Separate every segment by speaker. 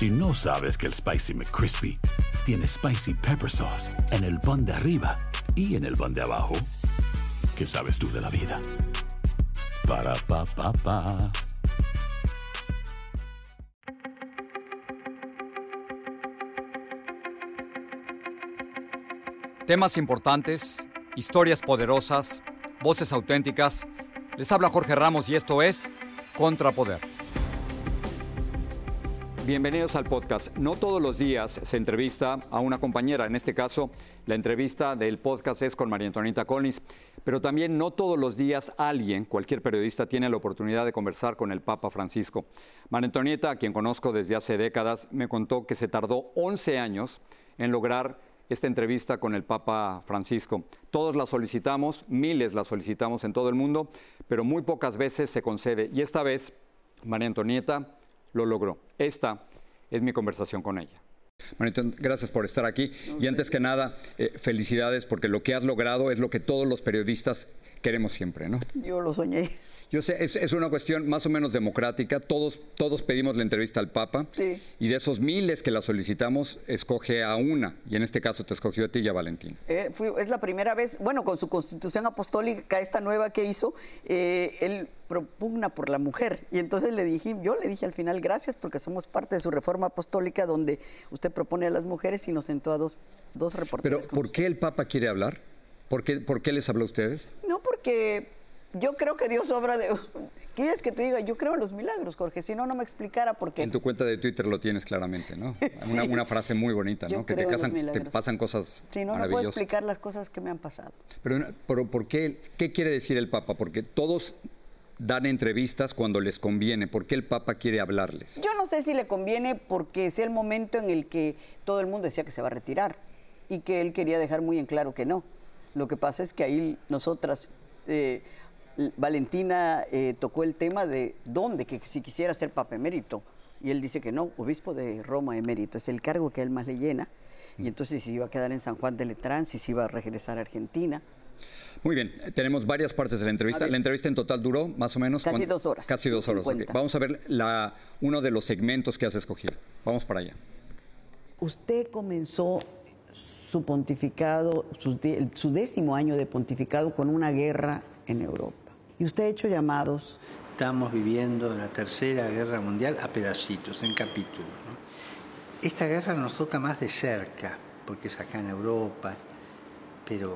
Speaker 1: Si no sabes que el Spicy McCrispy tiene Spicy Pepper Sauce en el pan de arriba y en el pan de abajo, ¿qué sabes tú de la vida? Para, pa, pa, pa.
Speaker 2: Temas importantes, historias poderosas, voces auténticas. Les habla Jorge Ramos y esto es Contrapoder. Bienvenidos al podcast. No todos los días se entrevista a una compañera. En este caso, la entrevista del podcast es con María Antonieta Collins. Pero también no todos los días alguien, cualquier periodista, tiene la oportunidad de conversar con el Papa Francisco. María Antonieta, a quien conozco desde hace décadas, me contó que se tardó 11 años en lograr esta entrevista con el Papa Francisco. Todos la solicitamos, miles la solicitamos en todo el mundo, pero muy pocas veces se concede. Y esta vez, María Antonieta lo logró. Esta es mi conversación con ella. Antonieta, gracias por estar aquí. Y antes que nada, eh, felicidades porque lo que has logrado es lo que todos los periodistas queremos siempre, ¿no?
Speaker 3: Yo lo soñé.
Speaker 2: Yo sé, es, es, una cuestión más o menos democrática. Todos, todos pedimos la entrevista al Papa.
Speaker 3: Sí.
Speaker 2: Y de esos miles que la solicitamos, escoge a una. Y en este caso te escogió a ti y a Valentín.
Speaker 3: Eh, fui, es la primera vez, bueno, con su constitución apostólica, esta nueva que hizo, eh, él propugna por la mujer. Y entonces le dije, yo le dije al final, gracias, porque somos parte de su reforma apostólica donde usted propone a las mujeres y nos sentó a dos, dos reporteros.
Speaker 2: Pero, ¿por qué el Papa quiere hablar? ¿Por qué, ¿Por qué les habló a ustedes?
Speaker 3: No, porque yo creo que Dios obra de... ¿Quieres que te diga? Yo creo en los milagros, Jorge. Si no, no me explicara por qué.
Speaker 2: En tu cuenta de Twitter lo tienes claramente, ¿no?
Speaker 3: Sí.
Speaker 2: Una, una, frase muy bonita, ¿no?
Speaker 3: Yo
Speaker 2: que te, casan, te pasan cosas
Speaker 3: Sí, no, no puedo explicar las cosas que me han pasado.
Speaker 2: Pero, pero ¿por qué, qué quiere decir el Papa? Porque todos dan entrevistas cuando les conviene. ¿Por qué el Papa quiere hablarles?
Speaker 3: Yo no sé si le conviene porque es el momento en el que todo el mundo decía que se va a retirar y que él quería dejar muy en claro que no. Lo que pasa es que ahí nosotras, eh, Valentina eh, tocó el tema de dónde, que si quisiera ser papa emérito. Y él dice que no, obispo de Roma emérito, es el cargo que a él más le llena. Y entonces si iba a quedar en San Juan de Letrán, si se iba a regresar a Argentina.
Speaker 2: Muy bien, tenemos varias partes de la entrevista. La entrevista en total duró más o menos...
Speaker 3: Casi
Speaker 2: ¿cuánto?
Speaker 3: dos horas,
Speaker 2: Casi dos horas. ok.
Speaker 3: 50.
Speaker 2: Vamos a ver la, uno de los segmentos que has escogido. Vamos para allá.
Speaker 3: Usted comenzó su pontificado, su décimo año de pontificado con una guerra en Europa. Y usted ha hecho llamados
Speaker 4: Estamos viviendo la tercera guerra mundial a pedacitos, en capítulos. ¿no? Esta guerra nos toca más de cerca, porque es acá en Europa, pero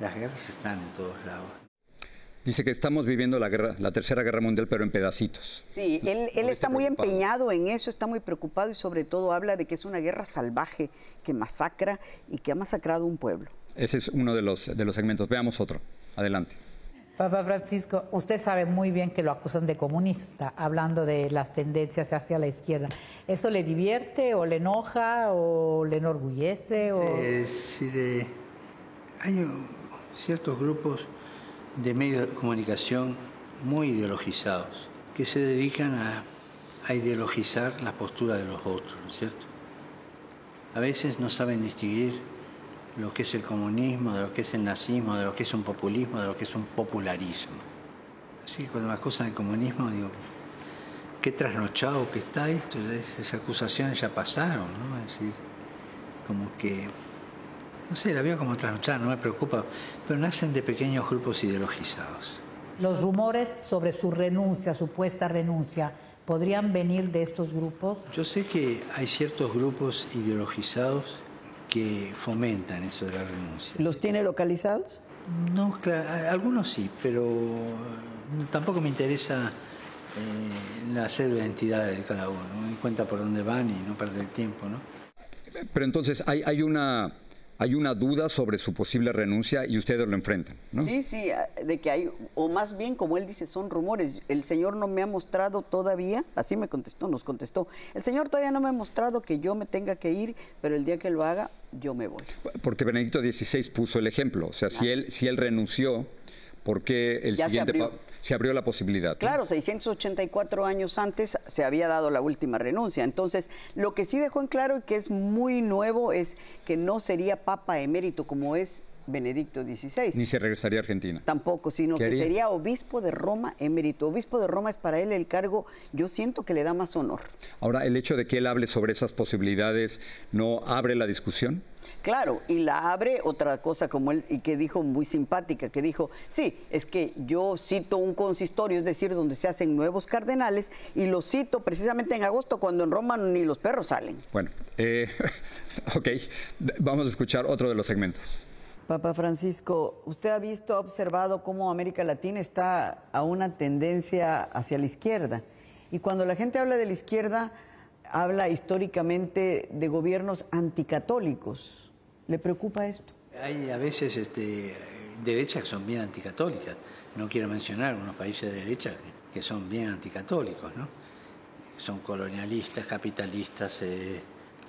Speaker 4: las guerras están en todos lados.
Speaker 2: Dice que estamos viviendo la, guerra, la tercera guerra mundial, pero en pedacitos.
Speaker 3: Sí, él, él está muy
Speaker 2: preocupado.
Speaker 3: empeñado en eso, está muy preocupado y sobre todo habla de que es una guerra salvaje que masacra y que ha masacrado un pueblo.
Speaker 2: Ese es uno de los, de los segmentos. Veamos otro. Adelante.
Speaker 5: Papa Francisco, usted sabe muy bien que lo acusan de comunista, hablando de las tendencias hacia la izquierda. ¿Eso le divierte o le enoja o le enorgullece? O...
Speaker 4: Eh, hay ciertos grupos de medios de comunicación muy ideologizados que se dedican a, a ideologizar la postura de los otros, ¿no es cierto? A veces no saben distinguir lo que es el comunismo, de lo que es el nazismo, de lo que es un populismo, de lo que es un popularismo. Así que cuando me acusan de comunismo, digo, qué trasnochado que está esto, es- esas acusaciones ya pasaron, ¿no? Es decir, como que, no sé, la veo como trasnochada, no me preocupa, pero nacen de pequeños grupos ideologizados.
Speaker 5: Los rumores sobre su renuncia, supuesta renuncia, ¿podrían venir de estos grupos?
Speaker 4: Yo sé que hay ciertos grupos ideologizados que fomentan eso de la renuncia.
Speaker 3: ¿Los tiene localizados?
Speaker 4: No, claro, algunos sí, pero eh, tampoco me interesa eh, la cédula de identidad de cada uno. Me doy cuenta por dónde van y no perder el tiempo, ¿no?
Speaker 2: Pero entonces hay, hay, una, hay una duda sobre su posible renuncia y ustedes lo enfrentan, ¿no?
Speaker 3: Sí, sí, ah, de que hay, o más bien, como él dice, son rumores. El Señor no me ha mostrado todavía, así me contestó, nos contestó, el Señor todavía no me ha mostrado que yo me tenga que ir, pero el día que lo haga, yo me voy.
Speaker 2: Porque Benedicto XVI puso el ejemplo. O sea, si, él, si él renunció, ¿por qué el
Speaker 3: Ya se
Speaker 2: siguiente
Speaker 3: abrió.
Speaker 2: se abrió la posibilidad?
Speaker 3: Claro, 684 años antes se había dado la última renuncia. Entonces, lo que sí dejó en claro y que es muy nuevo es que no sería papa emérito como es Benedicto XVI.
Speaker 2: Ni se regresaría a Argentina.
Speaker 3: Tampoco, sino
Speaker 2: ¿Qué
Speaker 3: que
Speaker 2: haría?
Speaker 3: sería obispo de Roma emérito. Obispo de Roma es para él el cargo, yo siento que le da más honor.
Speaker 2: Ahora, el hecho de que él hable sobre esas posibilidades no abre la discusión.
Speaker 3: Claro, y la abre otra cosa como él, y que dijo muy simpática, que dijo, sí, es que yo cito un consistorio, es decir, donde se hacen nuevos cardenales, y lo cito precisamente en agosto, cuando en Roma ni los perros salen.
Speaker 2: Bueno, eh, ok, vamos a escuchar otro de los segmentos.
Speaker 3: Papa Francisco, usted ha visto, ha observado cómo América Latina está a una tendencia hacia la izquierda. Y cuando la gente habla de la izquierda, habla históricamente de gobiernos anticatólicos. ¿Le preocupa esto?
Speaker 4: Hay a veces este, derechas que son bien anticatólicas. No quiero mencionar unos países de derecha que, son bien anticatólicos, ¿no? Son colonialistas, capitalistas, eh,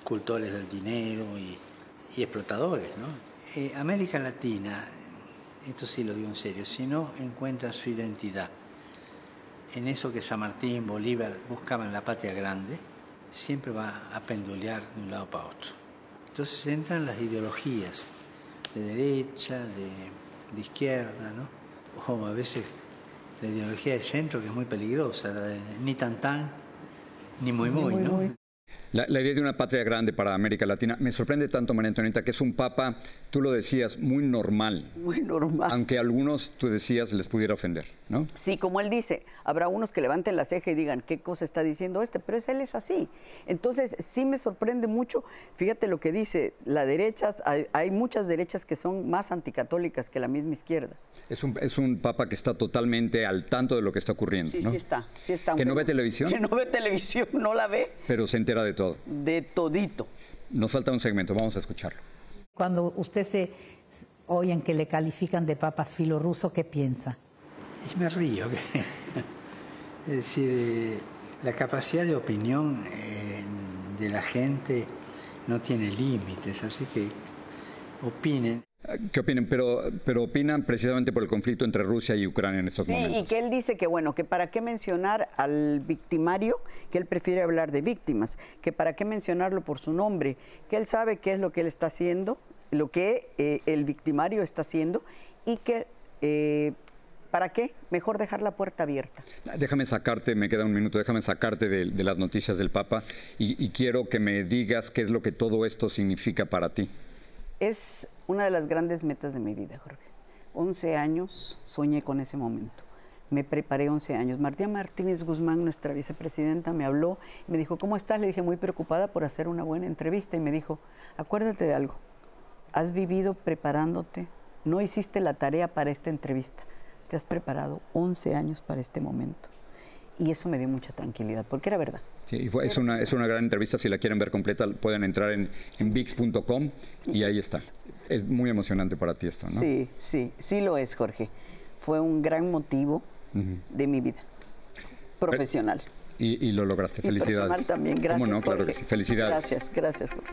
Speaker 4: cultores del dinero y, y explotadores, ¿no? Eh, América Latina, esto sí lo digo en serio, si no encuentra su identidad en eso que San Martín, Bolívar buscaban la patria grande, siempre va a pendulear de un lado para otro. Entonces entran las ideologías de derecha, de, de izquierda, ¿no? O a veces la ideología de centro, que es muy peligrosa, la de ni tan tan, ni muy muy, ¿no?
Speaker 2: La, la idea de una patria grande para América Latina me sorprende tanto, María Antonieta, que es un papa, tú lo decías, muy normal,
Speaker 3: Muy normal.
Speaker 2: aunque a algunos, tú decías, les pudiera ofender, ¿no?
Speaker 3: Sí, como él dice, habrá unos que levanten la ceja y digan, ¿qué cosa está diciendo este? Pero es, él es así. Entonces, sí me sorprende mucho, fíjate lo que dice, la derecha, hay, hay muchas derechas que son más anticatólicas que la misma izquierda.
Speaker 2: Es un, es un papa que está totalmente al tanto de lo que está ocurriendo.
Speaker 3: Sí,
Speaker 2: ¿no?
Speaker 3: sí está, sí está.
Speaker 2: ¿Que no ve televisión?
Speaker 3: Que no ve televisión, no la ve
Speaker 2: Pero se entera de todo.
Speaker 3: De todito.
Speaker 2: Nos falta un segmento, vamos a escucharlo.
Speaker 5: Cuando usted se oyen que le califican de papa filorruso, ¿qué piensa?
Speaker 4: Y me río. es decir, eh, la capacidad de opinión eh, de la gente no tiene límites, así que opinen.
Speaker 2: ¿Qué opinan? Pero, pero opinan precisamente por el conflicto entre Rusia y Ucrania en estos
Speaker 3: Sí,
Speaker 2: momentos.
Speaker 3: y que él dice que bueno, que para qué mencionar al victimario, que él prefiere hablar de víctimas, que para qué mencionarlo por su nombre, que él sabe qué es lo que él está haciendo, lo que eh, el victimario está haciendo y que eh, para qué mejor dejar la puerta abierta.
Speaker 2: Déjame sacarte, me queda un minuto, déjame sacarte de, de las noticias del Papa y, y quiero que me digas qué es lo que todo esto significa para ti.
Speaker 3: Es una de las grandes metas de mi vida, Jorge. 11 años soñé con ese momento. Me preparé 11 años. Martía Martínez Guzmán, nuestra vicepresidenta, me habló y me dijo, ¿cómo estás? Le dije, muy preocupada por hacer una buena entrevista. Y me dijo, acuérdate de algo. Has vivido preparándote. No hiciste la tarea para esta entrevista. Te has preparado 11 años para este momento. Y eso me dio mucha tranquilidad, porque era verdad.
Speaker 2: Sí, y fue- es, una, es una gran entrevista, si la quieren ver completa pueden entrar en, en VIX.com y ahí está. Es muy emocionante para ti esto, ¿no?
Speaker 3: Sí, sí, sí lo es, Jorge. Fue un gran motivo de mi vida profesional.
Speaker 2: Y, y lo lograste,
Speaker 3: Y
Speaker 2: felicidades.
Speaker 3: personal también, gracias.
Speaker 2: ¿Cómo no? Claro que sí, felicidades.
Speaker 3: Gracias, gracias, Jorge.